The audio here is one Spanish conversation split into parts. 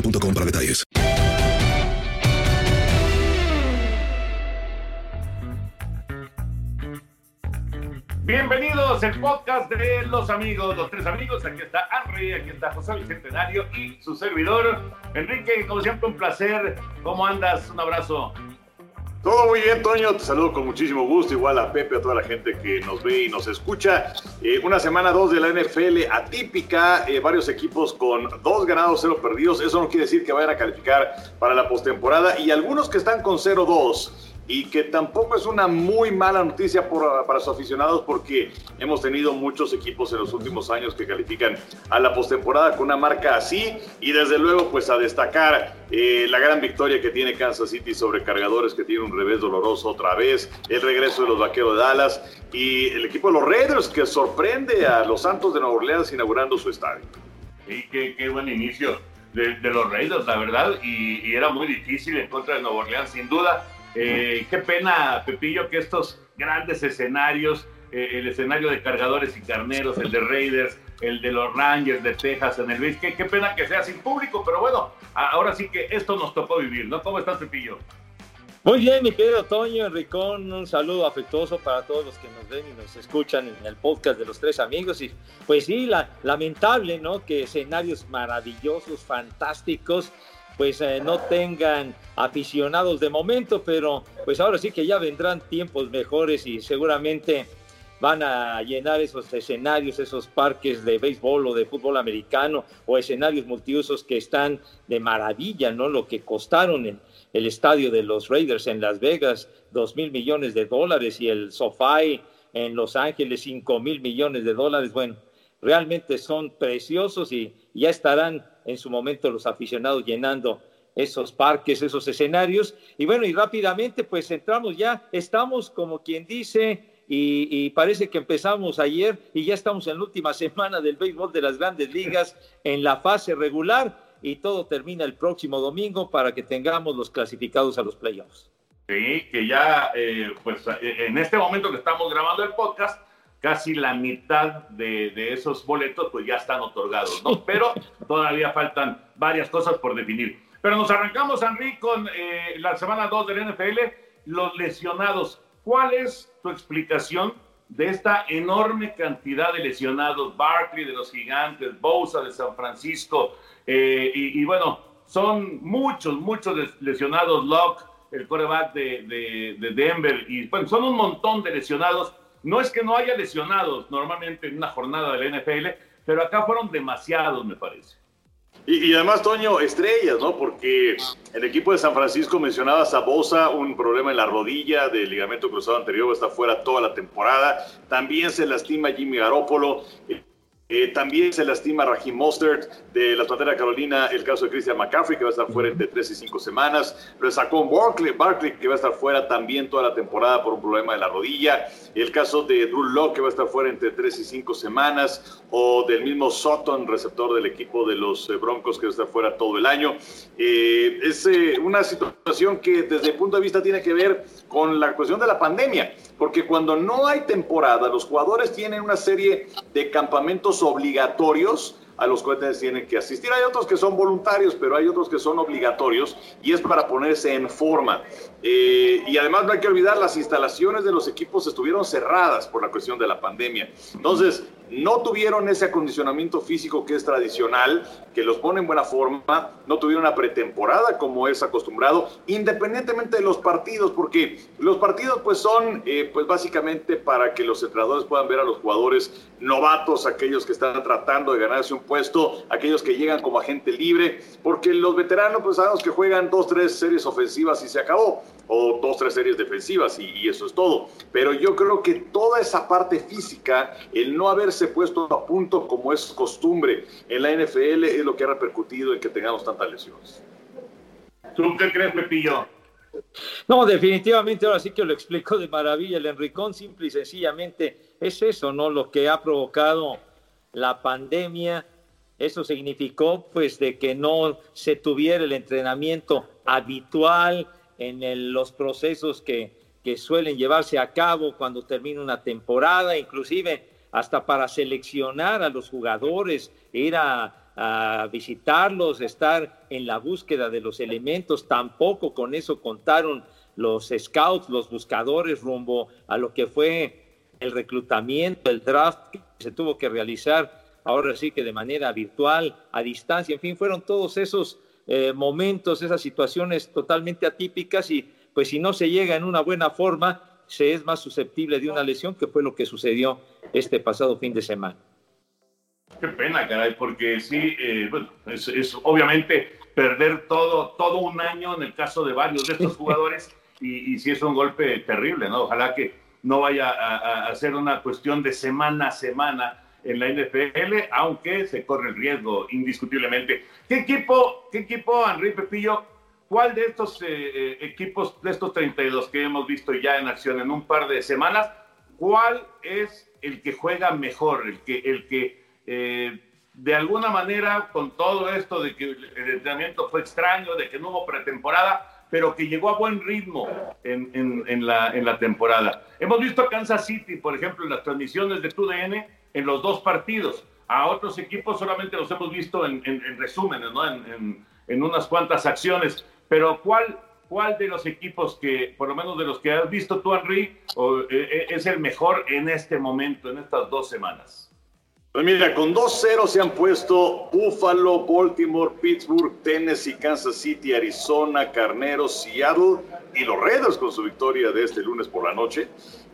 boostmobile.com para detalles. Bienvenidos al podcast de los amigos, los tres amigos. Aquí está Henry, aquí está José Bicentenario y su servidor. Enrique, como siempre, un placer. ¿Cómo andas? Un abrazo. Todo muy bien, Toño. Te saludo con muchísimo gusto. Igual a Pepe, a toda la gente que nos ve y nos escucha. Eh, una semana dos de la NFL atípica. eh, varios equipos con dos ganados, cero perdidos. Eso no quiere decir que vayan a calificar para la postemporada. Y algunos que están con 0-2 y que tampoco es una muy mala noticia por- para sus aficionados porque hemos tenido muchos equipos en los últimos años que califican a la postemporada con una marca así y desde luego pues a destacar eh, la gran victoria que tiene Kansas City sobre cargadores que tiene un revés doloroso otra vez, el regreso de los Vaqueros de Dallas y el equipo de los Raiders que sorprende a los Santos de Nueva Orleans inaugurando su estadio. Sí, qué, qué buen inicio de, de los Raiders, la verdad. Y, y era muy difícil en contra de Nueva Orleans, sin duda. Eh, qué pena, Pepillo, que estos grandes escenarios, eh, el escenario de cargadores y carneros, el de Raiders, el de los Rangers de Texas en el BASE, qué, pena que sea sin público, pero bueno, ahora sí que esto nos tocó vivir, ¿no? ¿Cómo estás, Pepillo? Muy bien, mi querido Toño Enricón, un saludo afectuoso para todos los que nos ven y nos escuchan en el podcast de los tres amigos. Y pues sí, la, lamentable, ¿no? Que escenarios maravillosos, fantásticos, pues eh, no tengan aficionados de momento, pero pues ahora sí que ya vendrán tiempos mejores y seguramente van a llenar esos escenarios, esos parques de béisbol o de fútbol americano o escenarios multiusos que están de maravilla, ¿no? Lo que costaron en el estadio de los Raiders en Las Vegas, dos mil millones de dólares y el SoFi en Los Ángeles, cinco mil millones de dólares. Bueno, realmente son preciosos y ya estarán en su momento los aficionados llenando esos parques, esos escenarios. Y bueno, y rápidamente pues entramos ya, estamos como quien dice, y, parece que empezamos ayer y ya estamos en la última semana del béisbol de las grandes ligas en la fase regular y todo termina el próximo domingo para que tengamos los clasificados a los playoffs. Sí, que ya, eh, pues eh, en este momento que estamos grabando el podcast, casi la mitad de, de esos boletos pues ya están otorgados, ¿no? Pero todavía faltan varias cosas por definir. Pero nos arrancamos, Henry, con eh, la semana 2 del NFL, los lesionados. ¿Cuál es tu explicación de esta enorme cantidad de lesionados? Barkley de los Gigantes, Bosa de San Francisco, eh, y, bueno, son muchos, muchos les- lesionados. Locke, el coreback de, de- de Denver, y bueno, son un montón de lesionados. No es que no haya lesionados normalmente en una jornada de la NFL, pero acá fueron demasiados, me parece. Y, además, Toño, estrellas, ¿no? Porque el equipo de San Francisco mencionaba a Bosa, un problema en la rodilla del ligamento cruzado anterior, está fuera toda la temporada. También se lastima Jimmy Garoppolo. También se lastima Raheem Mostert de la Pantera Carolina, el caso de Christian McCaffrey, que va a estar fuera entre 3 y 5 semanas. Pero sacó Barkley, que va a estar fuera también toda la temporada por un problema de la rodilla. El caso de Drew Locke, que va a estar fuera entre 3 y 5 semanas. O del mismo Sutton, receptor del equipo de los eh, Broncos, que va a estar fuera todo el año. Eh, es una situación que desde el punto de vista tiene que ver con la cuestión de la pandemia. Porque cuando no hay temporada, los jugadores tienen una serie de campamentos obligatorios a los cuales tienen que asistir. Hay otros que son voluntarios, pero hay otros que son obligatorios y es para ponerse en forma. Eh, y además no hay que olvidar, las instalaciones de los equipos estuvieron cerradas por la cuestión de la pandemia. Entonces, no tuvieron ese acondicionamiento físico que es tradicional, que los pone en buena forma, no tuvieron una pretemporada como es acostumbrado, independientemente de los partidos, porque los partidos pues son eh, pues básicamente para que los entrenadores puedan ver a los jugadores novatos, aquellos que están tratando de ganarse un puesto, aquellos que llegan como agente libre, porque los veteranos pues sabemos que juegan dos, tres series ofensivas y se acabó o dos, tres series defensivas y, eso es todo. Pero yo creo que toda esa parte física, el no haberse puesto a punto como es costumbre en la NFL, es lo que ha repercutido en que tengamos tantas lesiones. ¿Tú qué crees, Pepillo? No, definitivamente ahora sí que lo explico de maravilla. El Enricón simple y sencillamente es eso, ¿no? Lo que ha provocado la pandemia. Eso significó pues de que no se tuviera el entrenamiento habitual, en los procesos que, que suelen llevarse a cabo cuando termina una temporada, inclusive hasta para seleccionar a los jugadores, ir a, visitarlos, estar en la búsqueda de los elementos. Tampoco con eso contaron los scouts, los buscadores rumbo a lo que fue el reclutamiento, el draft que se tuvo que realizar ahora sí que de manera virtual, a distancia, en fin, fueron todos esos eh, momentos, esas situaciones totalmente atípicas y pues si no se llega en una buena forma, se es más susceptible de una lesión, que fue lo que sucedió este pasado fin de semana. Qué pena, caray, porque sí, eh, bueno, es, obviamente perder todo, todo un año en el caso de varios de estos jugadores y, y sí es un golpe terrible, ¿no? Ojalá que no vaya a, a ser una cuestión de semana a semana en la NFL, aunque se corre el riesgo indiscutiblemente. ¿Qué equipo, qué equipo, Henry Pepillo, cuál de estos eh, eh, equipos, de estos 32 que hemos visto ya en acción en un par de semanas, cuál es el que juega mejor, el que, el que eh, de alguna manera, con todo esto de que el entrenamiento fue extraño, de que no hubo pretemporada, pero que llegó a buen ritmo en, en, la, en la temporada. Hemos visto a Kansas City, por ejemplo, en las transmisiones de TUDN, en los dos partidos. A otros equipos solamente los hemos visto en, resúmenes, ¿no? en, unas cuantas acciones. Pero ¿cuál, ¿cuál de los equipos que, por lo menos de los que has visto tú, Henry, eh, eh, es el mejor en este momento, en estas dos semanas? Pues mira, con 2-0 se han puesto Buffalo, Baltimore, Pittsburgh, Tennessee, Kansas City, Arizona, Carneros, Seattle y los Raiders con su victoria de este lunes por la noche.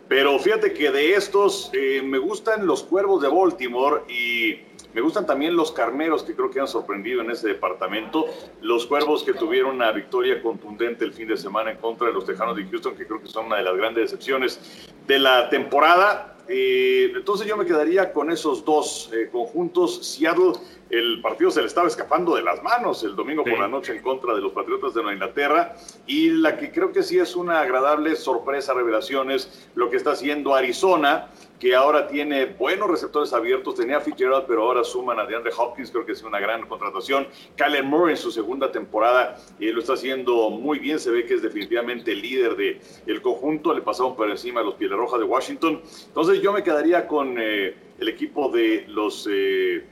Pero fíjate que de estos eh, me gustan los Cuervos de Baltimore y me gustan también los Carneros que creo que han sorprendido en ese departamento. Los Cuervos que tuvieron una victoria contundente el fin de semana en contra de los Tejanos de Houston, que creo que son una de las grandes decepciones de la temporada. Eh, entonces yo me quedaría con esos dos eh, conjuntos. Seattle, el partido se le estaba escapando de las manos el domingo por la noche en contra de los Patriotas de Nueva Inglaterra. Y la que creo que sí es una agradable sorpresa, revelación, es lo que está haciendo Arizona que ahora tiene buenos receptores abiertos. Tenía Fitzgerald, pero ahora suman a DeAndre Hopkins, creo que es una gran contratación. Kyler Murray en su segunda temporada eh, lo está haciendo muy bien, se ve que es definitivamente el líder del el conjunto. Le pasaron por encima a los Pieles Rojas de Washington. Entonces yo me quedaría con eh, el equipo de los, eh,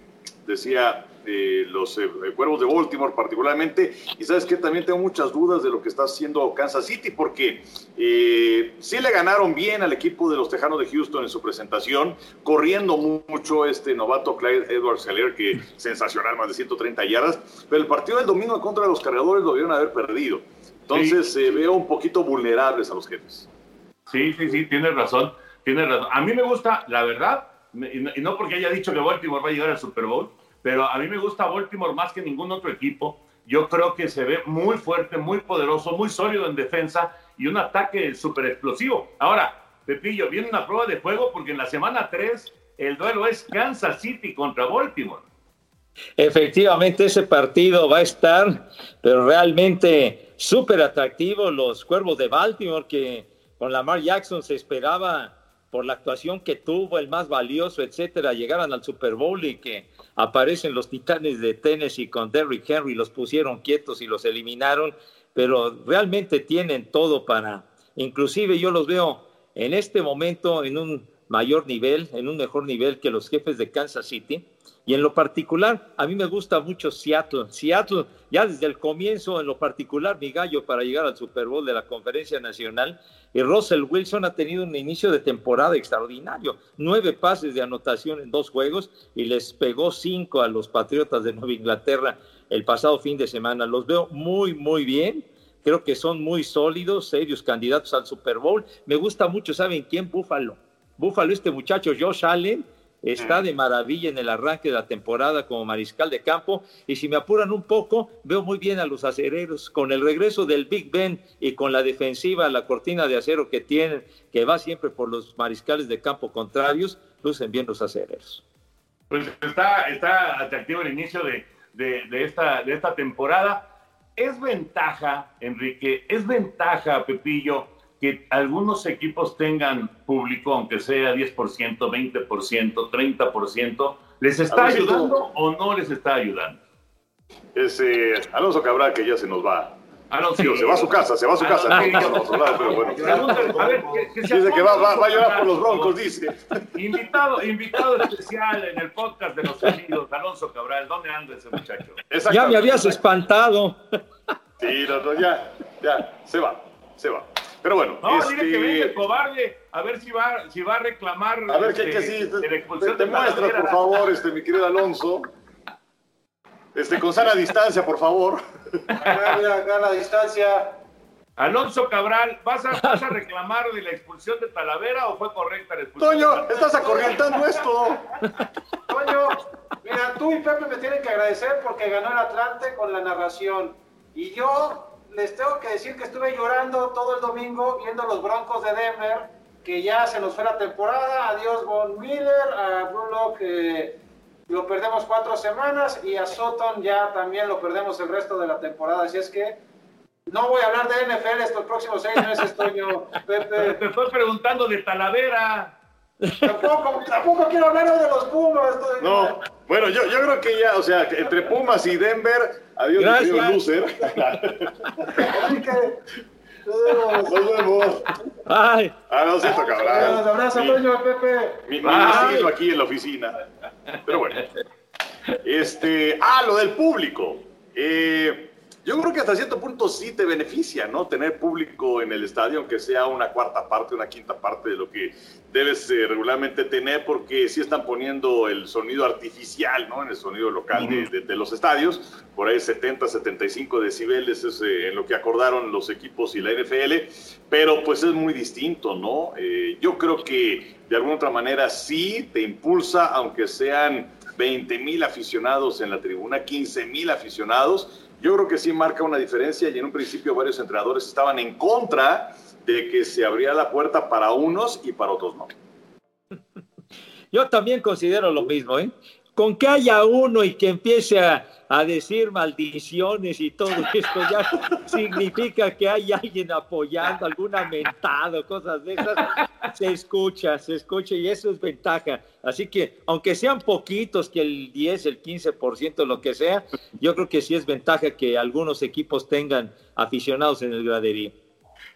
decía, los eh, Cuervos de Baltimore particularmente. Y sabes que también tengo muchas dudas de lo que está haciendo Kansas City porque eh, sí le ganaron bien al equipo de los Tejanos de Houston en su presentación, corriendo mucho este novato Clyde Edwards Heller, que sensacional, más de 130 yardas. Pero el partido del domingo en contra de los cargadores lo debieron haber perdido. Entonces se veo un poquito vulnerables a los jefes. Sí, sí, sí, tienes razón. Tienes razón. A mí me gusta, la verdad, y no porque haya dicho que Baltimore va a llegar al Super Bowl, pero a mí me gusta Baltimore más que ningún otro equipo. Yo creo que se ve muy fuerte, muy poderoso, muy sólido en defensa y un ataque súper explosivo. Ahora, Pepillo, viene una prueba de juego porque en la semana 3 el duelo es Kansas City contra Baltimore. Efectivamente, ese partido va a estar, pero realmente súper atractivo. Los Cuervos de Baltimore, que con Lamar Jackson se esperaba por la actuación que tuvo, el más valioso, etcétera, llegaran al Super Bowl y que aparecen los Titanes de Tennessee con Derrick Henry, los pusieron quietos y los eliminaron, pero realmente tienen todo para, inclusive yo los veo en este momento en un mayor nivel, en un mejor nivel que los jefes de Kansas City. Y en lo particular, a mí me gusta mucho Seattle. Seattle, ya desde el comienzo, en lo particular, mi gallo para llegar al Super Bowl de la Conferencia Nacional. Y Russell Wilson ha tenido un inicio de temporada extraordinario. Nueve pases de anotación en dos juegos y les pegó cinco a los Patriotas de Nueva Inglaterra el pasado fin de semana. Los veo muy, muy bien. Creo que son muy sólidos, serios candidatos al Super Bowl. Me gusta mucho, ¿saben quién? Búfalo. Búfalo, este muchacho Josh Allen está de maravilla en el arranque de la temporada como mariscal de campo y si me apuran un poco, veo muy bien a los acereros con el regreso del Big Ben y con la defensiva, la cortina de acero que tienen, que va siempre por los mariscales de campo contrarios, lucen bien los acereros. Pues está, está atractivo el inicio de, de, esta, de esta temporada. Es ventaja, Enrique, es ventaja, Pepillo, que algunos equipos tengan público, aunque sea 10%, 20%, 30%, ¿les está ayudando o no les está ayudando? Es eh, Alonso Cabral que ya se nos va. Alonso, se va a su casa, se va a su casa. pero bueno. A ver, dice que va, va, a llorar por los broncos, dice. Invitado, invitado especial en el podcast de los amigos, Alonso Cabral. ¿Dónde anda ese muchacho? Ya me habías espantado. Sí, no, ya, ya, se va, se va. Pero bueno. No, este... que venga el cobarde a ver si va, si va a reclamar. A ver qué, este, sí, te, te, muestras, por favor, este, mi querido Alonso. Este, con sana distancia, por favor. Acá a la distancia. Alonso Cabral, ¿vas a, ¿vas a, reclamar de la expulsión de Talavera o fue correcta la expulsión? Toño, estás acorrientando esto. Toño, mira, tú y Pepe me tienen que agradecer porque ganó el Atlante con la narración. Y yo les tengo que decir que estuve llorando todo el domingo viendo los Broncos de Denver, que ya se nos fue la temporada. Adiós Von Miller, a Bruno que lo perdemos cuatro semanas y a Sutton ya también lo perdemos el resto de la temporada. Así es que no voy a hablar de NFL estos próximos seis meses, Toño. Pepe. Te estoy preguntando de Talavera. Tampoco, tampoco quiero hablar de los Pumas. No, bueno, yo, yo creo que ya, o sea, entre Pumas y Denver, adiós, Gracias. loser. Así que, nos vemos. Ay. Ah, no, siento cabrón. Un abrazo, Toño, Pepe. Mi, mi aquí en la oficina. Pero bueno. Este, ah, lo del público. Eh, yo creo que hasta cierto punto sí te beneficia, ¿no? Tener público en el estadio, aunque sea una cuarta parte, una quinta parte de lo que debes eh, regularmente tener, porque sí están poniendo el sonido artificial, ¿no? En el sonido local de, los estadios, por ahí 70, 75 decibeles es eh, en lo que acordaron los equipos y la NFL, pero pues es muy distinto, ¿no? Eh, yo creo que de alguna otra manera sí te impulsa, aunque sean 20 mil aficionados en la tribuna, 15 mil aficionados, yo creo que sí marca una diferencia y en un principio varios entrenadores estaban en contra de que se abría la puerta para unos y para otros no. Yo también considero lo mismo, ¿eh? Con que haya uno y que empiece a, a decir maldiciones y todo esto ya significa que hay alguien apoyando, algún amentado, cosas de esas, se escucha, se escucha y eso es ventaja. Así que, aunque sean poquitos, que el 10, el 15%, lo que sea, yo creo que sí es ventaja que algunos equipos tengan aficionados en el graderío.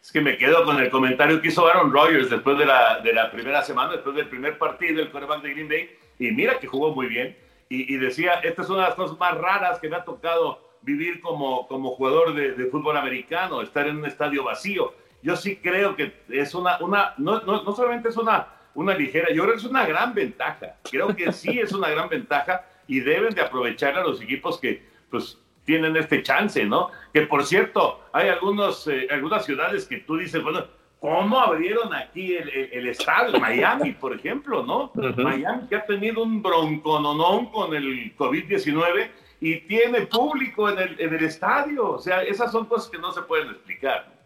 Es que me quedo con el comentario que hizo Aaron Rodgers después de la, de la primera semana, después del primer partido del quarterback de Green Bay, y mira que jugó muy bien y, decía, esta es una de las cosas más raras que me ha tocado vivir como, como jugador de, fútbol americano, estar en un estadio vacío. Yo sí creo que es una, una no, no, no, solamente es una, una ligera, yo creo que es una gran ventaja. Creo que sí es una gran ventaja y deben de aprovechar a los equipos que pues tienen este chance, ¿no? Que por cierto, hay algunos, eh, algunas ciudades que tú dices, bueno, ¿Cómo abrieron aquí el, el, estadio? Miami, por ejemplo, ¿no? Miami que ha tenido un broncononón con el COVID-19 y tiene público en el, en el estadio. O sea, esas son cosas que no se pueden explicar.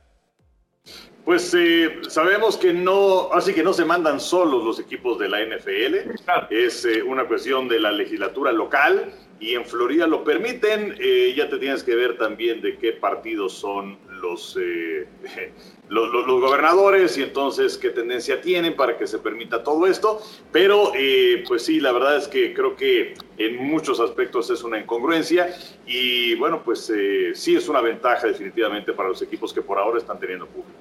Pues eh, sabemos que no, así que no se mandan solos los equipos de la NFL, es eh, una cuestión de la legislatura local y en Florida lo permiten. Eh, ya te tienes que ver también de qué partidos son los, eh, los, los, los, gobernadores y entonces qué tendencia tienen para que se permita todo esto. Pero eh, pues sí, la verdad es que creo que en muchos aspectos es una incongruencia y bueno, pues eh, sí es una ventaja definitivamente para los equipos que por ahora están teniendo público.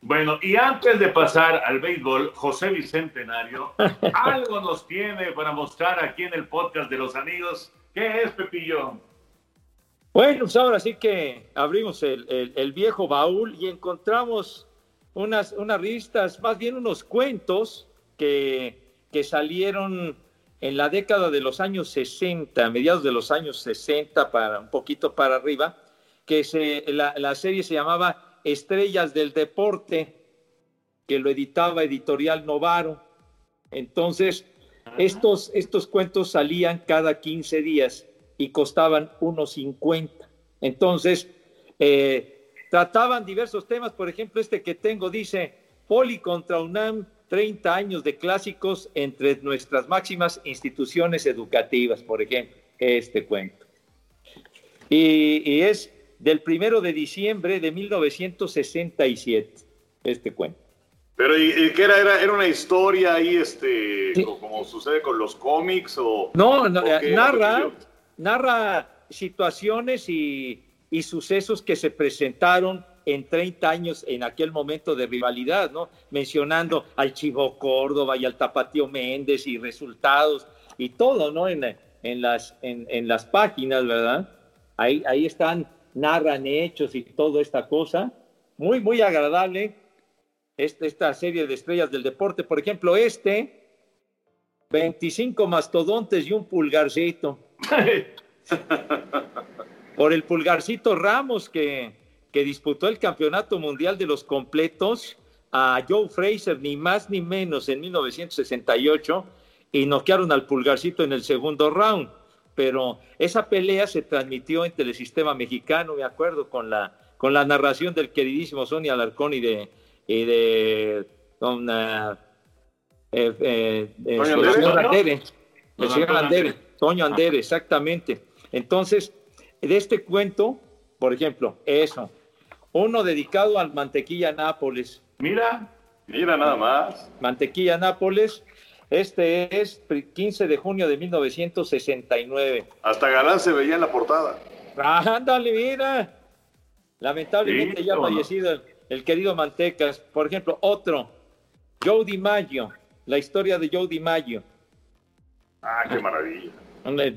Bueno, y antes de pasar al béisbol, José Bicentenario, algo nos tiene para mostrar aquí en el podcast de los amigos. ¿Qué es, Pepillo? Bueno, pues ahora sí que abrimos el, el, el viejo baúl y encontramos unas, unas revistas, más bien unos cuentos que, que salieron en la década de los años 60, mediados de los años 60, para un poquito para arriba, que se, la, la serie se llamaba Estrellas del Deporte, que lo editaba Editorial Novaro. Entonces, estos, estos cuentos salían cada 15 días y costaban unos 50. Entonces, eh, trataban diversos temas, por ejemplo, este que tengo dice, Poli contra UNAM, 30 años de clásicos entre nuestras máximas instituciones educativas, por ejemplo, este cuento. Y, y es del primero de diciembre de 1967, este cuento. Pero ¿y, y qué era, era? ¿Era una historia ahí, este, sí. como, como, sucede con los cómics? O, no, no narra, narra situaciones y, y, sucesos que se presentaron en 30 años en aquel momento de rivalidad, ¿no? Mencionando al Chivo Córdoba y al Tapatío Méndez y resultados y todo, ¿no? En, en, las, en, en las páginas, ¿verdad? Ahí, ahí están narran hechos y toda esta cosa. Muy, muy agradable esta, esta serie de estrellas del deporte. Por ejemplo, este, 25 mastodontes y un pulgarcito. Por el pulgarcito Ramos que, que disputó el campeonato mundial de los completos a Joe Fraser, ni más ni menos, en 1968, y noquearon al pulgarcito en el segundo round. Pero esa pelea se transmitió en Telesistema Mexicano, me acuerdo, con la, con la narración del queridísimo Sonia Alarcón y de, y de don uh, eh, eh, el señor Andere, el señor Andere, Toño Andere, exactamente. Entonces, de este cuento, por ejemplo, eso, uno dedicado al Mantequilla Nápoles. Mira, mira nada más. Mantequilla Nápoles, este es 15 de junio de 1969. Hasta Galán se veía en la portada. Ándale, mira. Lamentablemente ya fallecido el, el, querido Mantecas. Por ejemplo, otro, Joe DiMaggio, la historia de Joe DiMaggio. Ah, qué maravilla.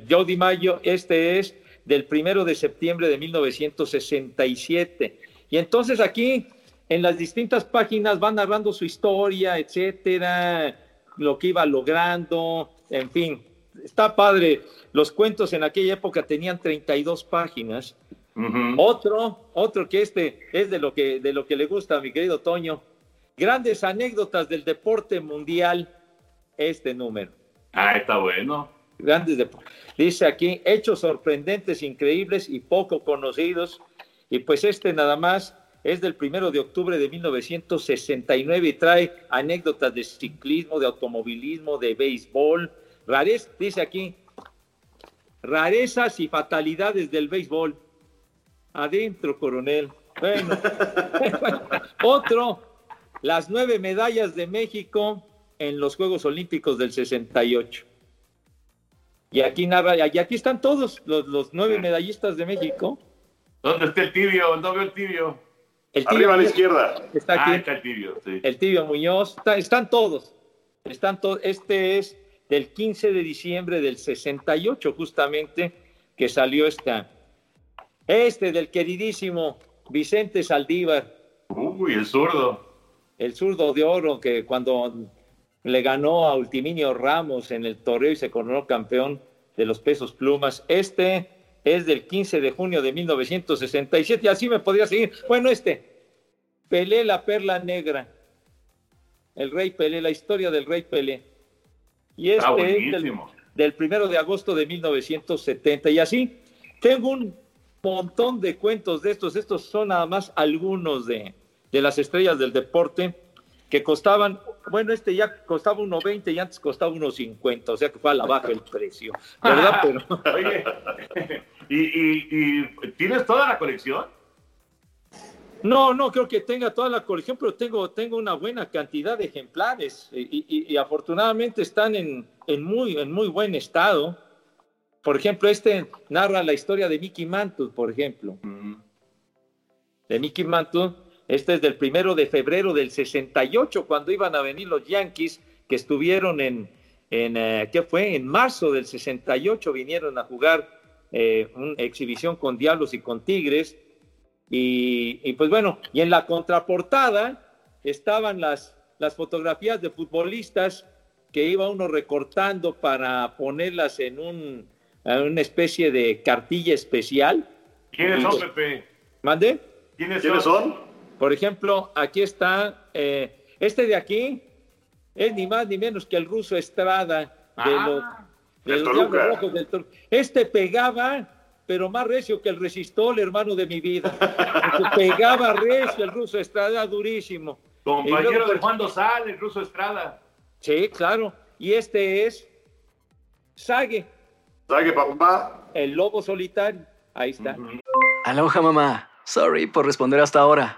Joe DiMaggio, este es del primero de septiembre de 1967. Y entonces aquí, en las distintas páginas, van narrando su historia, etcétera lo que iba logrando, en fin, está padre. Los cuentos en aquella época tenían 32 páginas. Uh -huh. Otro, otro que este es de lo que, de lo que le gusta a mi querido Toño. Grandes anécdotas del deporte mundial, este número. Ah, está bueno. Grandes Dice aquí, hechos sorprendentes, increíbles y poco conocidos. Y pues este nada más es del primero de octubre de 1969 y trae anécdotas de ciclismo, de automovilismo, de béisbol. Rarez, dice aquí, rarezas y fatalidades del béisbol. Adentro, coronel. Bueno, otro, las nueve medallas de México en los Juegos Olímpicos del 68. Y aquí narra, y aquí están todos los, los nueve medallistas de México. ¿Dónde está el tibio? ¿Dónde veo el tibio? El tibio Arriba a la izquierda. Está aquí. Ah, está el tibio, sí. El tibio Muñoz. Está, están todos. Están todos. Este es del 15 de diciembre del 68, justamente, que salió esta. Este del queridísimo Vicente Saldívar. Uy, el zurdo. El zurdo de oro que cuando le ganó a Ultiminio Ramos en el torneo y se coronó campeón de los pesos plumas. Este es del 15 de junio de 1967, y así me podría seguir. Bueno, este, Pelé la perla negra, el rey Pelé, la historia del rey Pelé. Y este es del, del, primero de agosto de 1970, y así tengo un montón de cuentos de estos, estos son nada más algunos de, de las estrellas del deporte que costaban, bueno, este ya costaba 1.20 y antes costaba 1.50, o sea que fue a la baja el precio, ¿verdad? Pero... Oye, ¿y, tienes toda la colección? No, no creo que tenga toda la colección, pero tengo, tengo una buena cantidad de ejemplares y, afortunadamente están en, en, muy, en muy buen estado. Por ejemplo, este narra la historia de Mickey Mantle, por ejemplo. De Mickey Mantle este es del primero de febrero del 68, cuando iban a venir los Yankees, que estuvieron en, en eh, ¿qué fue? En marzo del 68 vinieron a jugar eh, una exhibición con Diablos y con Tigres. Y, pues bueno, y en la contraportada estaban las, las fotografías de futbolistas que iba uno recortando para ponerlas en, un, una especie de cartilla especial. ¿Quiénes son, Pepe? ¿Mande? ¿Quiénes, son? Por ejemplo, aquí está, eh, este de aquí es ni más ni menos que el ruso Estrada de ah, los, Rojos del Este pegaba, pero más recio que el resistol, hermano de mi vida. pegaba recio el ruso Estrada, durísimo. Compañero de Juan Dosal, el ruso Estrada. Sí, claro. Y este es Sague. Sague, papá. El lobo solitario. Ahí está. Aloha, mamá. Sorry por responder hasta ahora.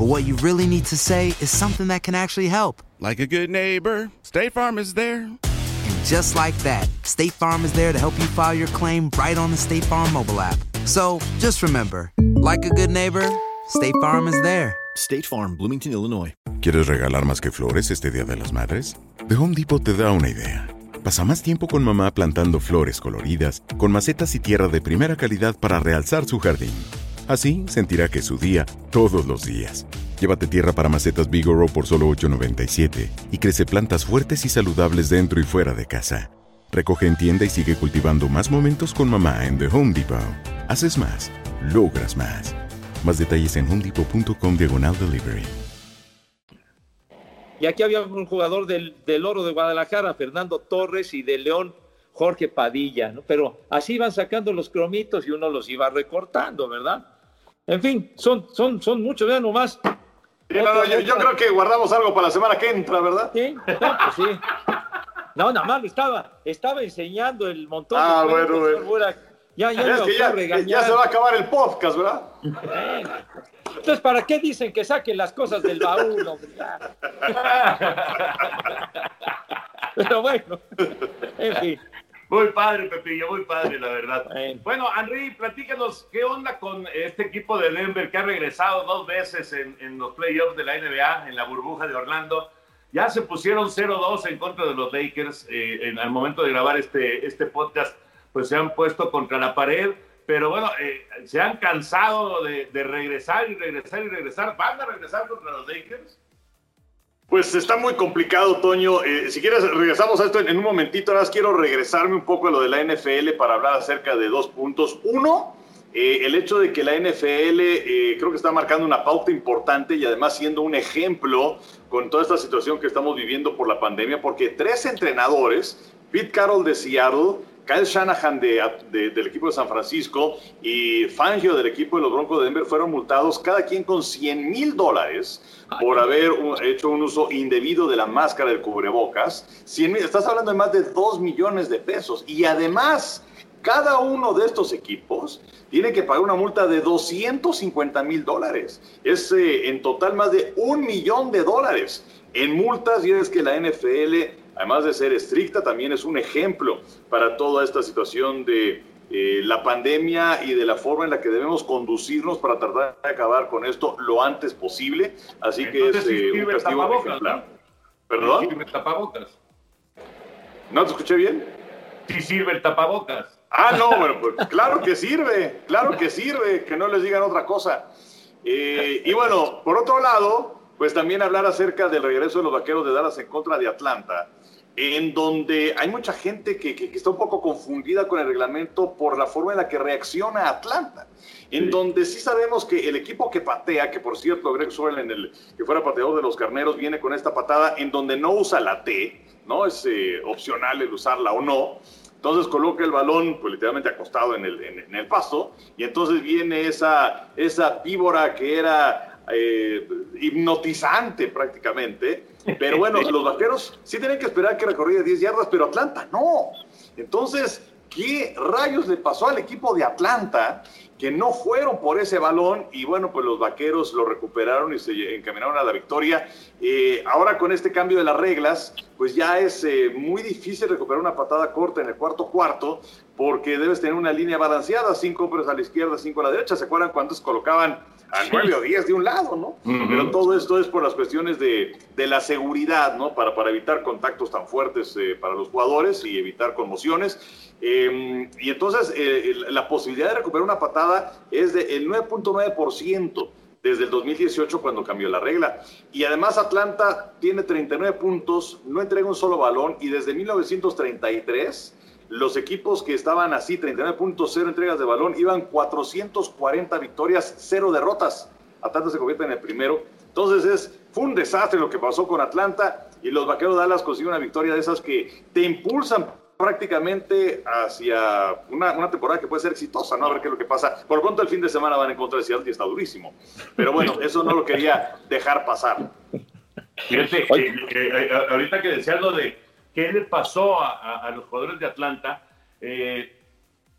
But what you really need to say is something that can actually help. Like a good neighbor, State Farm is there. And just like that, State Farm is there to help you file your claim right on the State Farm mobile app. So just remember, like a good neighbor, State Farm is there. State Farm, Bloomington, Illinois. ¿Quieres regalar más que flores este Día de las Madres? The Home Depot te da una idea. Pasa más tiempo con mamá plantando flores coloridas, con macetas y tierra de primera calidad para realzar su jardín. Así sentirá que es su día todos los días. Llévate tierra para macetas Bigoro por solo $8.97 y crece plantas fuertes y saludables dentro y fuera de casa. Recoge en tienda y sigue cultivando más momentos con mamá en The Home Depot. Haces más, logras más. Más detalles en homedepot.com diagonal delivery. Y aquí había un jugador del, del, Oro de Guadalajara, Fernando Torres, y de León, Jorge Padilla, ¿no? Pero así iban sacando los cromitos y uno los iba recortando, ¿verdad? En fin, son, son, son muchos, vean nomás. no, yo, creo que guardamos algo para la semana que entra, ¿verdad? Sí, no, pues sí. No, nada más estaba, estaba enseñando el montón ah, de bueno, bueno. Ya, ya, es que ya, ya, se va a acabar el podcast, ¿verdad? Entonces, ¿para qué dicen que saquen las cosas del baúl? Pero bueno, en fin. Muy padre, Pepillo, muy padre, la verdad. Bueno, Henry, platícanos, ¿qué onda con este equipo de Denver que ha regresado dos veces en, los playoffs de la NBA, en la burbuja de Orlando? Ya se pusieron 0-2 en contra de los Lakers eh, en, al momento de grabar este, este podcast, pues se han puesto contra la pared, pero bueno, eh, se han cansado de, de regresar y regresar y regresar. ¿Van a regresar contra los Lakers? Pues está muy complicado, Toño. Eh, si quieres, regresamos a esto en, un momentito. Ahora quiero regresarme un poco a lo de la NFL para hablar acerca de dos puntos. Uno, eh, el hecho de que la NFL eh, creo que está marcando una pauta importante y además siendo un ejemplo con toda esta situación que estamos viviendo por la pandemia, porque tres entrenadores, Pete Carroll de Seattle, Kyle Shanahan de, del equipo de San Francisco y Fangio del equipo de los Broncos de Denver fueron multados cada quien con 100 mil dólares por haber hecho un uso indebido de la máscara del cubrebocas. 100, estás hablando de más de 2 millones de pesos y además cada uno de estos equipos tiene que pagar una multa de 250 mil dólares. Es eh, en total más de un millón de dólares. En multas y es que la NFL, además de ser estricta, también es un ejemplo para toda esta situación de eh, la pandemia y de la forma en la que debemos conducirnos para tratar de acabar con esto lo antes posible. Así que es eh, un castigo ejemplar. ¿Perdón? sirve el tapabocas. ¿No te escuché bien? Sí sirve el tapabocas. Ah, no, bueno, pues claro que sirve, claro que sirve, que no les digan otra cosa. Eh, y bueno, por otro lado, pues también hablar acerca del regreso de los vaqueros de Dallas en contra de Atlanta, en donde hay mucha gente que, que, que está un poco confundida con el reglamento por la forma en la que reacciona Atlanta. En donde sí sabemos que el equipo que patea, que por cierto, Greg Sorrell, el que fuera pateador de los carneros, viene con esta patada en donde no usa la T, ¿no? Es eh, opcional el usarla o no. Entonces coloca el balón, pues literalmente acostado en el, en, en el pasto, y entonces viene esa, esa víbora que era eh, hipnotizante prácticamente. Pero bueno, los vaqueros sí tienen que esperar que recorriera 10 yardas, pero Atlanta no. Entonces, ¿qué rayos le pasó al equipo de Atlanta que no fueron por ese balón? Y bueno, pues los vaqueros lo recuperaron y se encaminaron a la victoria. Eh, ahora con este cambio de las reglas, pues ya es eh, muy difícil recuperar una patada corta en el cuarto cuarto, porque debes tener una línea balanceada, cinco hombres a la izquierda, cinco a la derecha. ¿Se acuerdan cuántos colocaban a nueve o diez de un lado, ¿no? Pero todo esto es por las cuestiones de, de la seguridad, ¿no? Para, para evitar contactos tan fuertes eh, para los jugadores y evitar conmociones. Eh, y entonces eh, la posibilidad de recuperar una patada es del 9.9% desde el 2018 cuando cambió la regla. Y además Atlanta tiene 39 puntos, no entrega un solo balón y desde 1933 los equipos que estaban así, 39 puntos, cero entregas de balón, iban 440 victorias, cero derrotas. Atlanta se convierte en el primero. Entonces es, fue un desastre lo que pasó con Atlanta y los Vaqueros de Dallas consiguieron una victoria de esas que te impulsan prácticamente hacia una, una temporada que puede ser exitosa, ¿no? A ver qué es lo que pasa. Por lo pronto el fin de semana van en contra de Seattle y está durísimo. Pero bueno, eso no lo quería dejar pasar. Fíjate, eh, ahorita que decías lo de qué le pasó a, a- a los jugadores de Atlanta, eh,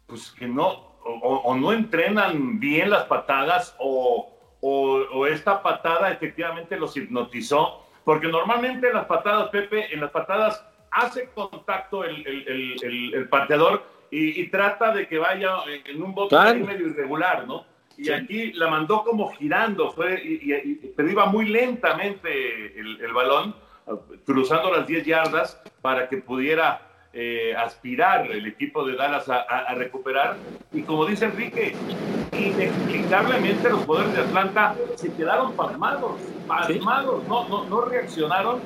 pues que no, o, o- no entrenan bien las patadas o, o- o esta patada efectivamente los hipnotizó, porque normalmente las patadas, Pepe, en las patadas hace contacto el, el- el- el- el pateador y, y trata de que vaya en un bote Claro. medio irregular, ¿no? Y Sí. aquí la mandó como girando, fue, y, y- pero iba muy lentamente el balón, cruzando las 10 yardas para que pudiera eh, aspirar el equipo de Dallas a, a- a recuperar. Y como dice Enrique, inexplicablemente los poderes de Atlanta se quedaron pasmados, pasmados, no, no, no reaccionaron.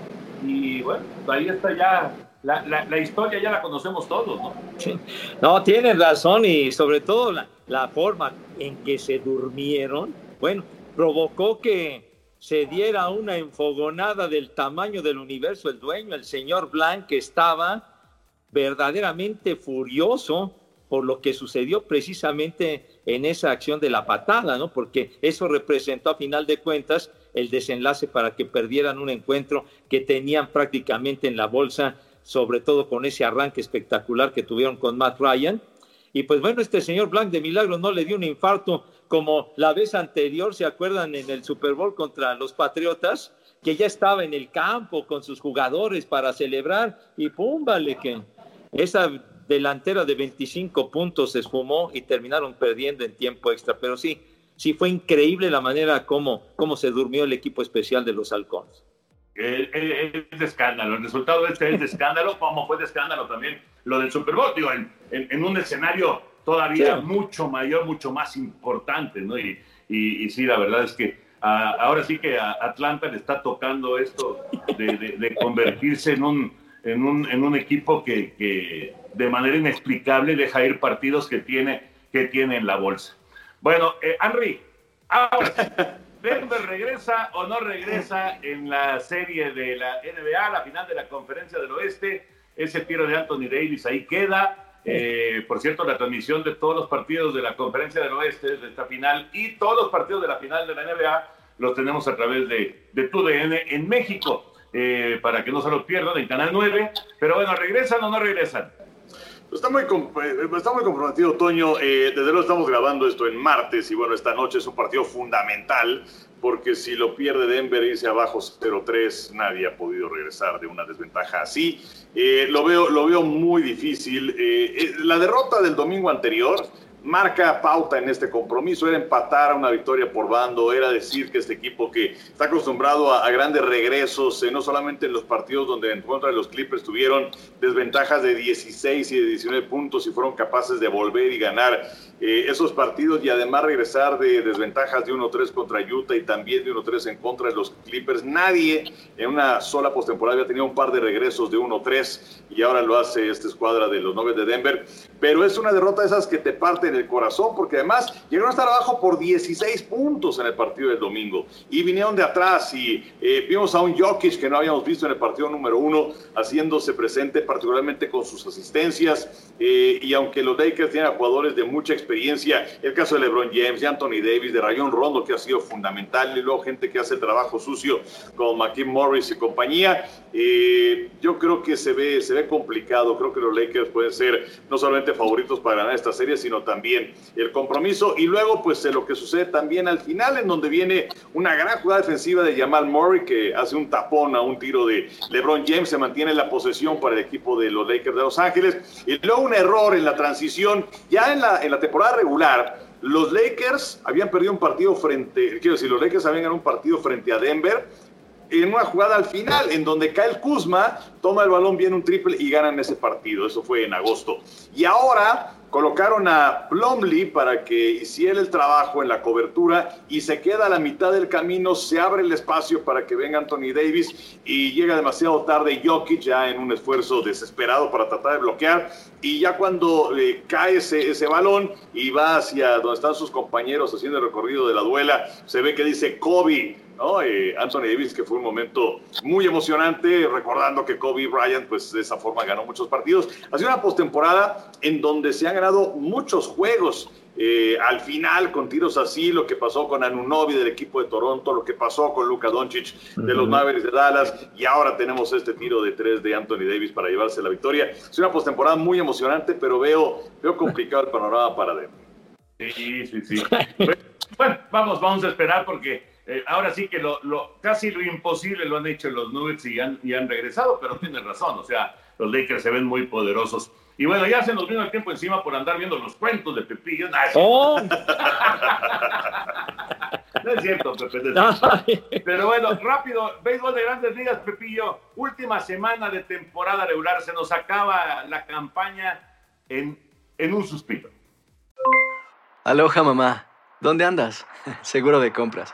Y bueno, ahí está ya, la, la- la historia ya la conocemos todos, ¿no? Sí. No, tienes razón y sobre todo la, la forma en que se durmieron, bueno, provocó que se diera una enfogonada del tamaño del universo. El dueño, el señor Blanc, que estaba verdaderamente furioso por lo que sucedió precisamente en esa acción de la patada, ¿no? Porque eso representó a final de cuentas el desenlace para que perdieran un encuentro que tenían prácticamente en la bolsa, sobre todo con ese arranque espectacular que tuvieron con Matt Ryan. Y pues bueno, este señor Blanc de milagro no le dio un infarto como la vez anterior, ¿se acuerdan? En el Super Bowl contra los Patriotas, que ya estaba en el campo con sus jugadores para celebrar y pum, vale que esa delantera de 25 puntos se esfumó y terminaron perdiendo en tiempo extra. Pero sí, sí fue increíble la manera como, como se durmió el equipo especial de los halcones. Eh, eh, es de escándalo. El resultado este es de escándalo, como fue de escándalo también lo del Super Bowl, digo, en, en- en un escenario todavía Sí. mucho mayor, mucho más importante, ¿no? Y, y- y sí, la verdad es que ah, ahora sí que a Atlanta le está tocando esto de, de- de convertirse en un, en un, en un equipo que, que de manera inexplicable deja ir partidos que tiene, que tiene en la bolsa. Bueno, eh, Henry, ahora, ¿Denver regresa o no regresa en la serie de la NBA, la final de la Conferencia del Oeste? Ese tiro de Anthony Davis ahí queda. Eh, por cierto, la transmisión de todos los partidos de la Conferencia del Oeste, de esta final, y todos los partidos de la final de la NBA, los tenemos a través de, de TUDN en México, eh, para que no se los pierdan en Canal 9. Pero bueno, ¿regresan o no regresan? Está muy, eh, está muy comprometido, Toño. Eh, desde luego estamos grabando esto en martes y bueno, esta noche es un partido fundamental porque si lo pierde Denver y irse abajo 0-3, nadie ha podido regresar de una desventaja así. Eh, lo, veo, lo veo muy difícil. Eh, eh, la derrota del domingo anterior marca pauta en este compromiso, era empatar a una victoria por bando, era decir que este equipo que está acostumbrado a, grandes regresos, no solamente en los partidos donde en contra de los Clippers tuvieron desventajas de 16 y de 19 puntos y fueron capaces de volver y ganar eh, esos partidos y además regresar de desventajas de 1-3 contra Utah y también de 1-3 en contra de los Clippers. Nadie en una sola postemporada había tenido un par de regresos de 1-3 y ahora lo hace esta escuadra de los Nuggets de Denver. Pero es una derrota de esas que te parten el corazón porque además llegaron a estar abajo por 16 puntos en el partido del domingo y vinieron de atrás y eh, vimos a un Jokic que no habíamos visto en el partido número uno haciéndose presente particularmente con sus asistencias eh, y aunque los Lakers tienen jugadores de mucha experiencia el caso de LeBron James, de Anthony Davis, de Rayon Rondo, que ha sido fundamental, y luego gente que hace el trabajo sucio como McKim Morris y compañía. Eh, yo creo que se ve, se ve complicado, creo que los Lakers pueden ser no solamente favoritos para ganar esta serie, sino también el compromiso. Y luego, pues lo que sucede también al final, en donde viene una gran jugada defensiva de Jamal Murray, que hace un tapón a un tiro de LeBron James, se mantiene la posesión para el equipo de los Lakers de Los Ángeles. Y luego un error en la transición, ya en la, en la temporada regular, los Lakers habían perdido un partido frente, quiero decir, los Lakers habían ganado un partido frente a Denver en una jugada al final, en donde Kyle Kuzma toma el balón, viene un triple y ganan ese partido. Eso fue en agosto. Y ahora Colocaron a Plumlee para que hiciera el trabajo en la cobertura y se queda a la mitad del camino, se abre el espacio para que venga Anthony Davis y llega demasiado tarde Jokic ya en un esfuerzo desesperado para tratar de bloquear. Y ya cuando eh, cae ese, ese balón y va hacia donde están sus compañeros haciendo el recorrido de la duela, se ve que dice Kobe ¿no? Eh, Anthony Davis, que fue un momento muy emocionante, recordando que Kobe Bryant, pues de esa forma ganó muchos partidos. Ha sido una postemporada en donde se han ganado muchos juegos. Eh, al final, con tiros así, lo que pasó con Anunobi del equipo de Toronto, lo que pasó con Luka Doncic de los Mavericks de Dallas, y ahora tenemos este tiro de tres de Anthony Davis para llevarse la victoria. Es una postemporada muy emocionante, pero veo, veo complicado el panorama para Denver. Sí, sí, sí. bueno, vamos, vamos a esperar porque eh, ahora sí que lo, casi lo imposible lo han hecho los Nuggets y han, y han regresado, pero tiene razón, o sea, los Lakers se ven muy poderosos. Y bueno, ya se nos vino el tiempo encima por andar viendo los cuentos de Pepillo. No, oh. no es cierto, Pepe. Pero bueno, rápido, béisbol de grandes ligas, Pepillo. Última semana de temporada regular, se nos acaba la campaña en, en un suspiro. Aloha, mamá. ¿Dónde andas? Seguro de compras.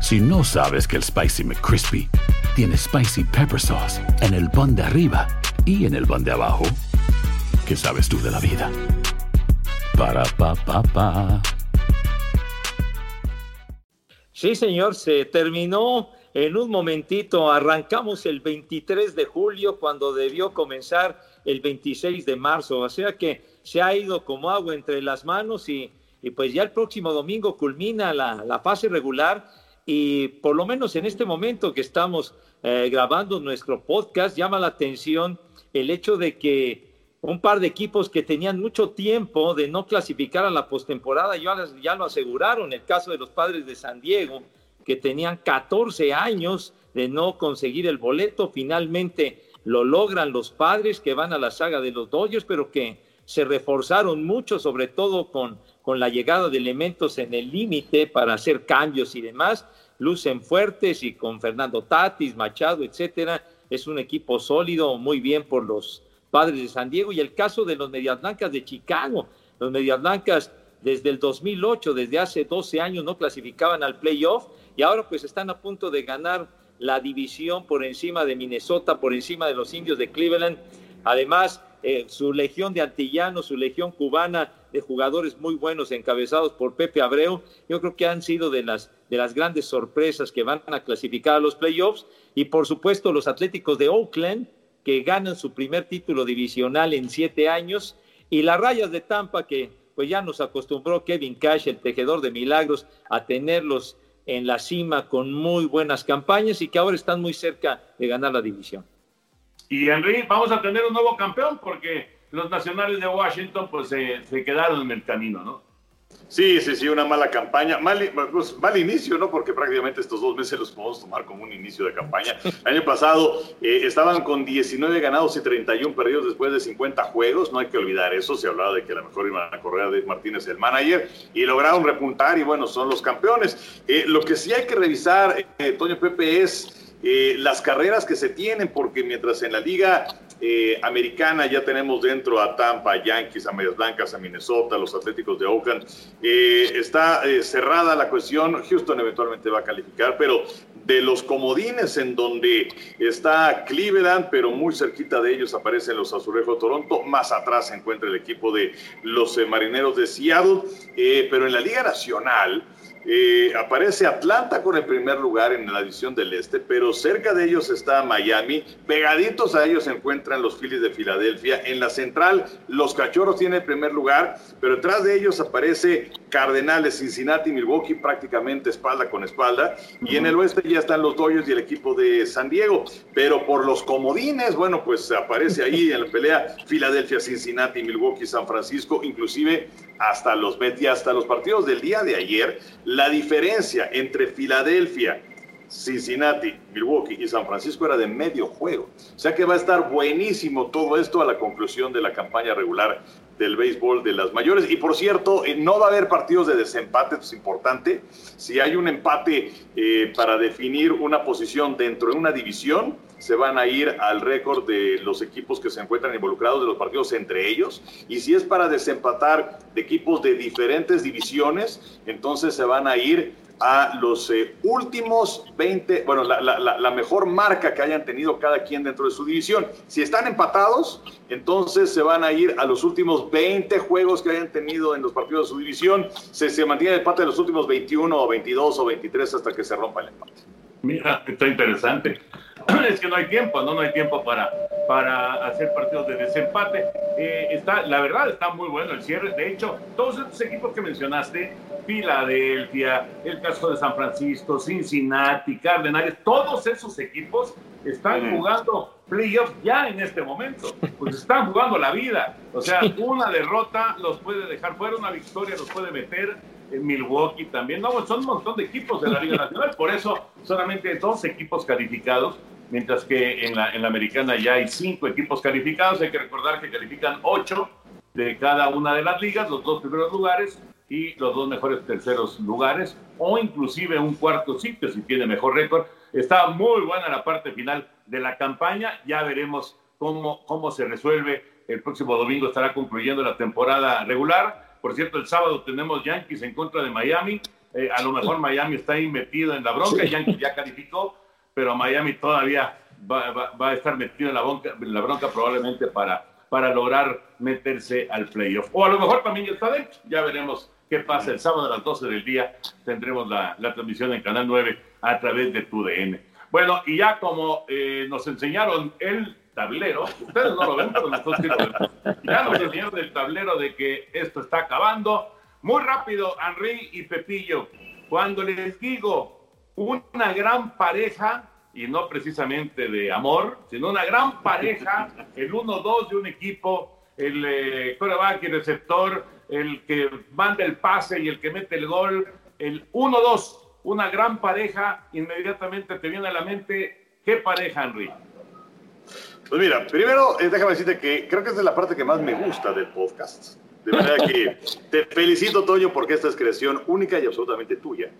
Si no sabes que el Spicy McCrispy tiene Spicy Pepper Sauce en el pan de arriba y en el pan de abajo, ¿qué sabes tú de la vida? Para, pa, pa, pa. Sí, señor, se terminó en un momentito. Arrancamos el 23 de julio cuando debió comenzar el 26 de marzo. O sea que se ha ido como agua entre las manos y, y pues ya el próximo domingo culmina la, la fase regular y por lo menos en este momento que estamos eh, grabando nuestro podcast, llama la atención el hecho de que un par de equipos que tenían mucho tiempo de no clasificar a la postemporada ya, ya lo aseguraron. El caso de los padres de San Diego, que tenían 14 años de no conseguir el boleto, finalmente lo logran los padres que van a la saga de los Dodgers, pero que se reforzaron mucho, sobre todo con, con la llegada de elementos en el límite para hacer cambios y demás. Lucen fuertes y con Fernando Tatis, Machado, etcétera. Es un equipo sólido, muy bien por los padres de San Diego. Y el caso de los Medias Blancas de Chicago. Los Medias Blancas desde el 2008, desde hace 12 años, no clasificaban al playoff y ahora pues están a punto de ganar la división por encima de Minnesota, por encima de los indios de Cleveland. Además, eh, su legión de antillanos, su legión cubana de jugadores muy buenos encabezados por Pepe Abreu, yo creo que han sido de las, de las grandes sorpresas que van a clasificar a los playoffs. Y por supuesto los Atléticos de Oakland, que ganan su primer título divisional en siete años, y las Rayas de Tampa, que pues ya nos acostumbró Kevin Cash, el tejedor de milagros, a tenerlos en la cima con muy buenas campañas y que ahora están muy cerca de ganar la división. Y Henry, vamos a tener un nuevo campeón porque los nacionales de Washington pues se quedaron en el camino, ¿no? Sí, sí, sí, una mala campaña. Mal, pues, mal inicio, ¿no? Porque prácticamente estos dos meses los podemos tomar como un inicio de campaña. El año pasado eh, estaban con 19 ganados y 31 perdidos después de 50 juegos. No hay que olvidar eso. Se hablaba de que a lo mejor iban a correr a Dave Martínez, el manager, y lograron repuntar y bueno, son los campeones. Eh, lo que sí hay que revisar, eh, Toño Pepe, es las carreras que se tienen, porque mientras en la liga eh, americana ya tenemos dentro a Tampa, Yankees, a Medias Blancas, a Minnesota, los Atléticos de Oakland. Eh, está eh, cerrada la cuestión. Houston eventualmente va a calificar, pero de los comodines en donde está Cleveland, pero muy cerquita de ellos aparecen los Azulejos de Toronto. Más atrás se encuentra el equipo de los Marineros de Seattle. pero en la Liga Nacional. Eh, aparece Atlanta con el primer lugar en la división del Este, pero cerca de ellos está Miami. Pegaditos a ellos se encuentran los Phillies de Filadelfia. En la central, los Cachorros tienen el primer lugar, pero detrás de ellos aparece Cardenales, Cincinnati, Milwaukee, prácticamente espalda con espalda. Y en el oeste ya están los Dodgers y el equipo de San Diego. Pero por los comodines, bueno, pues aparece ahí en la pelea Filadelfia, Cincinnati, Milwaukee, San Francisco, inclusive hasta los Mets y hasta los partidos del día de ayer. La diferencia entre Filadelfia, Cincinnati, Milwaukee y San Francisco era de medio juego. O sea que va a estar buenísimo todo esto a la conclusión de la campaña regular del béisbol de las mayores. Y por cierto, eh, no va a haber partidos de desempate, es importante. Si hay un empate eh, para definir una posición dentro de una división, se van a ir al récord de los equipos que se encuentran involucrados de los partidos entre ellos. Y si es para desempatar de equipos de diferentes divisiones, entonces se van a ir a los eh, últimos 20, bueno, la, mejor marca que hayan tenido cada quien dentro de su división. Si están empatados, entonces se van a ir a los últimos 20 juegos que hayan tenido en los partidos de su división. Se, se mantiene el empate de los últimos 21 o 22 o 23 hasta que se rompa el empate. Mira, está interesante. es que no hay tiempo, ¿no? No hay tiempo para, para hacer partidos de desempate. Eh, está, la verdad, está muy bueno el cierre. De hecho, todos estos equipos que mencionaste, Filadelfia, el caso de San Francisco, Cincinnati, Cardenales, todos esos equipos están jugando playoffs ya en este momento. Pues están jugando la vida. O sea, una derrota los puede dejar fuera, una victoria los puede meter en Milwaukee también. No, son un montón de equipos de la Liga Nacional, por eso solamente dos equipos calificados mientras que en la, en la americana ya hay cinco equipos calificados. Hay que recordar que califican ocho de cada una de las ligas, los dos primeros lugares y los dos mejores terceros lugares, o inclusive un cuarto sitio si tiene mejor récord. Está muy buena la parte final de la campaña. Ya veremos cómo, cómo se resuelve. El próximo domingo estará concluyendo la temporada regular. Por cierto, el sábado tenemos Yankees en contra de Miami. Eh, a lo mejor Miami está ahí metido en la bronca. Yankees ya calificó pero Miami todavía va, a estar metido en la, bronca, la bronca probablemente para, para lograr meterse al playoff. O a lo mejor también ya está dentro. Ya veremos qué pasa. El sábado a las 12 del día tendremos la, transmisión en Canal 9 a través de TUDN. Bueno, y ya como eh, nos enseñaron el tablero, ustedes no lo ven, pero nosotros sí lo. Ya nos enseñaron el tablero de que esto está acabando. Muy rápido, Henry y Pepillo. Cuando les digo una gran pareja, y no precisamente de amor, sino una gran pareja, el 1-2 de un equipo, el eh, coreback y receptor, el que manda el pase y el que mete el gol, el 1-2, una gran pareja, inmediatamente te viene a la mente, ¿qué pareja, Henry? Pues mira, primero eh, déjame decirte que creo que esa es la parte que más me gusta del podcast. De manera que te felicito, Toño, porque esta es creación única y absolutamente tuya.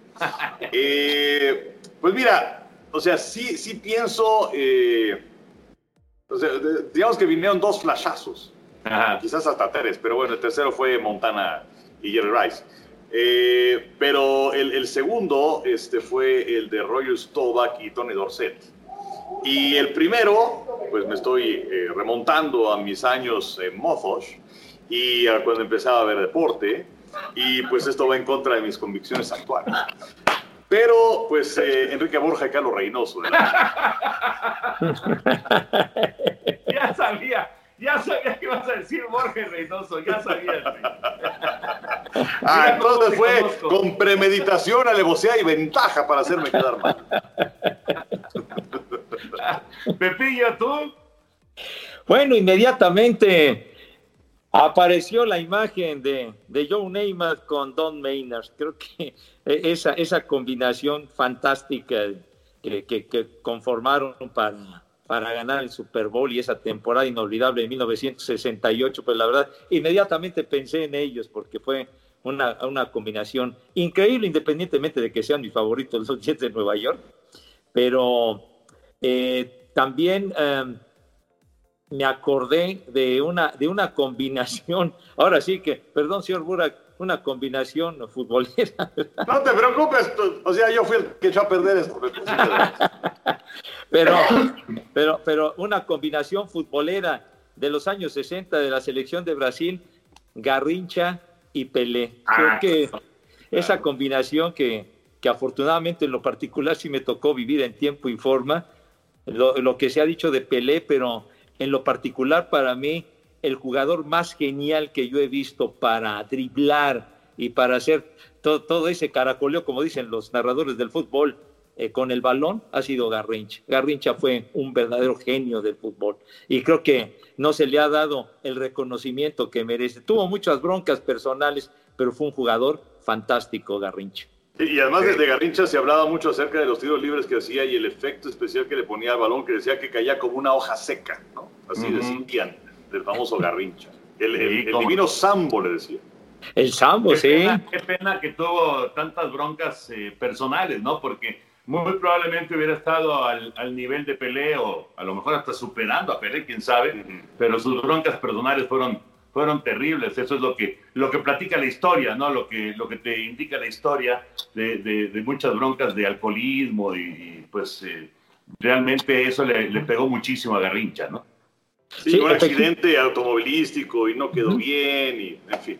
Eh, pues mira, o sea, sí, sí pienso, eh, o sea, digamos que vinieron dos flashazos, quizás hasta tres, pero bueno, el tercero fue Montana y Jerry Rice. Eh, pero el, el, segundo este, fue el de Roger Staubach y Tony Dorset. Y el primero, pues me estoy remontando a mis años en Mofosh, y cuando empezaba a ver deporte, y pues esto va en contra de mis convicciones actuales. Pero, pues, eh, Enrique Borja y Carlos Reynoso. ya sabía, ya sabía que ibas a decir Borja y Reynoso, ya sabía. ah, entonces fue con premeditación, alevosía y ventaja para hacerme quedar mal. Pepillo, ¿tú? Bueno, inmediatamente Apareció la imagen de, de Joe Neymar con Don Maynard. Creo que esa, esa combinación fantástica que, que, conformaron para, para ganar el Super Bowl y esa temporada inolvidable de 1968, pues la verdad, inmediatamente pensé en ellos porque fue una, una combinación increíble, independientemente de que sean mis favoritos los Jets de Nueva York. Pero eh, también... Eh, me acordé de una, de una combinación, ahora sí que, perdón, señor Burak, una combinación futbolera. No te preocupes, o sea, yo fui el que echó a perder esto. pero, pero, pero una combinación futbolera de los años 60 de la selección de Brasil, Garrincha y Pelé. Creo ah, que esa combinación que, que afortunadamente en lo particular sí me tocó vivir en tiempo y forma, lo, lo que se ha dicho de Pelé, pero en lo particular para mí, el jugador más genial que yo he visto para driblar y para hacer todo, ese caracoleo, como dicen los narradores del fútbol, eh, con el balón ha sido Garrincha. Garrincha fue un verdadero genio del fútbol y creo que no se le ha dado el reconocimiento que merece. Tuvo muchas broncas personales, pero fue un jugador fantástico, Garrincha. Y además desde Garrincha se hablaba mucho acerca de los tiros libres que hacía y el efecto especial que le ponía al balón, que decía que caía como una hoja seca, ¿no? así decían, del famoso Garrincha. El, divino Sambo le decía. El Sambo, sí. qué pena que tuvo tantas broncas eh, personales, ¿no? Porque muy probablemente hubiera estado al, nivel de Pelé o a lo mejor hasta superando a Pelé, quién sabe, pero sus broncas personales fueron, fueron terribles. Eso es lo que, lo que platica la historia, ¿no? Lo que, lo que te indica la historia de, de, muchas broncas de alcoholismo y, pues eh, realmente eso le, le, pegó muchísimo a Garrincha, ¿no? Sí, un accidente automovilístico y no quedó bien, y en fin.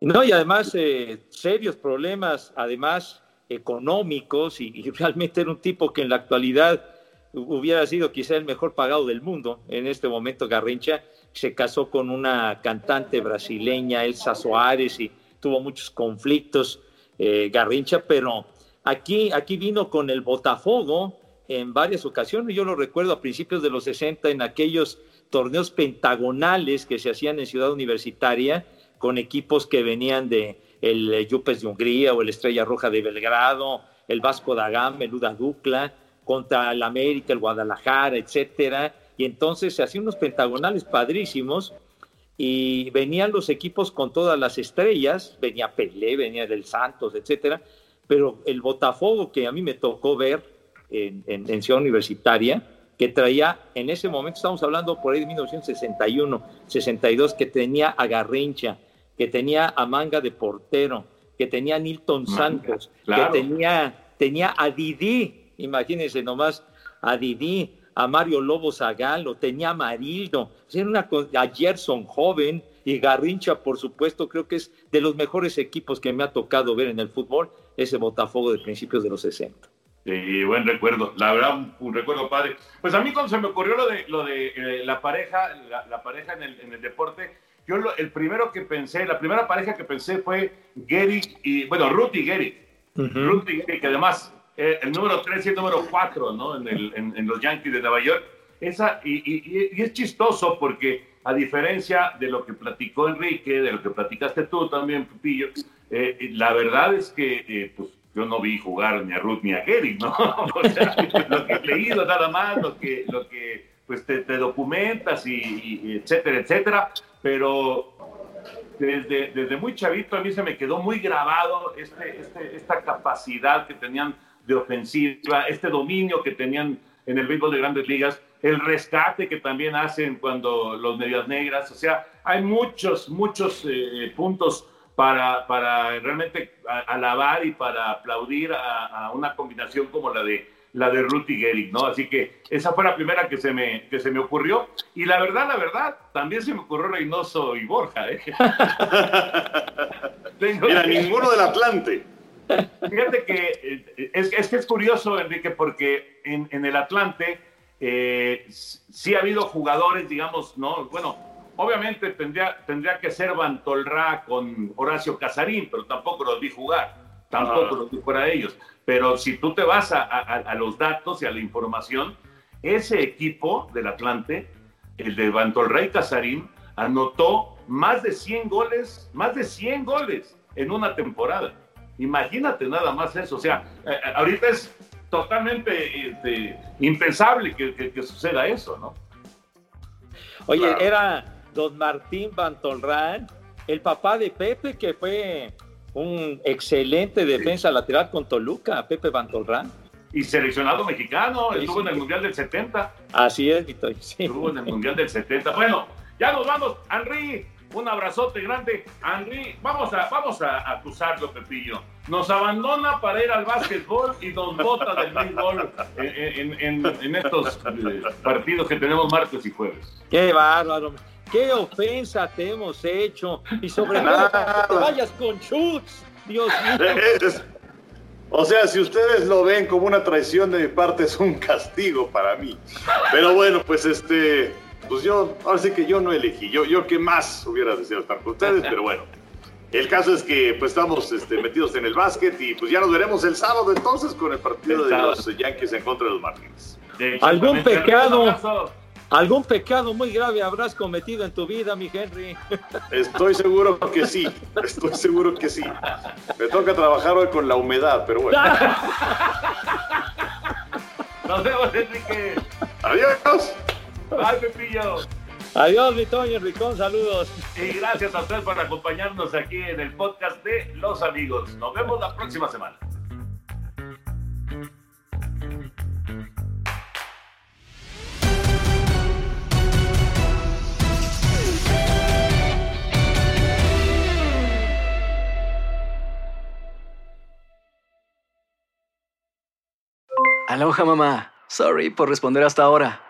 No, y además eh, serios problemas, además económicos, y, realmente era un tipo que en la actualidad hubiera sido quizá el mejor pagado del mundo. En este momento Garrincha se casó con una cantante brasileña, Elsa Soares, y tuvo muchos conflictos eh, Garrincha, pero aquí, aquí vino con el Botafogo en varias ocasiones. Yo lo recuerdo a principios de los 60 en aquellos torneos pentagonales que se hacían en Ciudad Universitaria con equipos que venían de el Yupes de Hungría o el Estrella Roja de Belgrado, el Vasco da Gama, el Uda Ducla, contra el América, el Guadalajara, etcétera. Y entonces se hacían unos pentagonales padrísimos y venían los equipos con todas las estrellas, venía Pelé, venía del Santos, etcétera. Pero el Botafogo que a mí me tocó ver en, en Ciudad Universitaria, que traía, en ese momento estamos hablando por ahí de 1961, 62, que tenía a Garrincha, que tenía a Manga de portero, que tenía a Nilton Santos, que tenía, tenía a Didi, imagínense nomás, a Didi, a Mario Lobo Zagalo, tenía a Marildo, era una, a Gerson joven y Garrincha, por supuesto, creo que es de los mejores equipos que me ha tocado ver en el fútbol, ese Botafogo de principios de los 60. Sí, buen recuerdo, la verdad, un, recuerdo padre. Pues a mí cuando se me ocurrió lo de, lo de eh, la pareja, la, pareja en el, en el, deporte, yo el primero que pensé, la primera pareja que pensé fue Gary y, bueno, Ruth y Gary. Ruth y Gary, que además eh, el número 3 y el número 4, ¿no? En, el, en, los Yankees de Nueva York. Esa, y, y, y, es chistoso porque, a diferencia de lo que platicó Enrique, de lo que platicaste tú también, Pupillo, eh, la verdad es que eh, pues, yo no vi jugar ni a Ruth ni a Gary, ¿no? o sea, lo que he leído nada más, lo que, lo que pues te, documentas y, etcétera, etcétera, pero desde, desde muy chavito a mí se me quedó muy grabado este, este, esta capacidad que tenían de ofensiva, este dominio que tenían en el béisbol de grandes ligas, el rescate que también hacen cuando los medias negras, o sea, hay muchos, muchos eh, puntos para, para realmente alabar y para aplaudir a, una combinación como la de la de Ruth y Gehrig, ¿no? Así que esa fue la primera que se me, que se me ocurrió. Y la verdad, la verdad, también se me ocurrió Reynoso y Borja, ¿eh? Mira, ninguno del Atlante. Fíjate que eh, es, es, que es curioso, Enrique, porque en, en el Atlante eh, sí ha habido jugadores, digamos, ¿no? Bueno, obviamente tendría, tendría que ser Bantolrá con Horacio Casarín, pero tampoco los vi jugar, tampoco los vi fuera de ellos. Pero si tú te vas a, a, los datos y a la información, ese equipo del Atlante, el de Bantolrá y Casarín, anotó más de 100 goles, más de 100 goles en una temporada. Imagínate nada más eso. O sea, eh, eh, ahorita es totalmente este, impensable que, suceda eso, ¿no? Oye, era don Martín Bantolrán, el papá de Pepe, que fue un excelente defensa lateral con Toluca, Pepe Bantolrán. Y seleccionado mexicano, estuvo en el Mundial del 70. Así es, Vito. Estuvo en el Mundial del 70. Bueno, ya nos vamos, Henry. Un abrazote grande. Henry, vamos a, vamos a acusarlo, Pepillo nos abandona para ir al básquetbol y nos bota del béisbol en, estos eh, partidos que tenemos martes y jueves. Qué bárbaro. Qué ofensa te hemos hecho. Y sobre todo, que vayas con chutes. Dios mío. O sea, si ustedes lo ven como una traición de mi parte, es un castigo para mí. Pero bueno, pues este, pues yo, ahora sí que yo no elegí. Yo, yo que más hubiera deseado estar con ustedes, pero bueno. El caso es que pues estamos este, metidos en el básquet y pues ya nos veremos el sábado entonces con el partido de los Yankees en contra de los Martins. ¿Algún pecado? ¿Algún pecado muy grave habrás cometido en tu vida, mi Henry? Estoy seguro que sí, estoy seguro que sí. Me toca trabajar hoy con la humedad, pero bueno. Nos vemos, Enrique. Adiós. Bye, Pepillo. Adiós, mi Toño Ricón, saludos. Y gracias a ustedes por acompañarnos aquí en el podcast de Los Amigos. Nos vemos la próxima semana. Aloha mamá. Sorry por responder hasta ahora.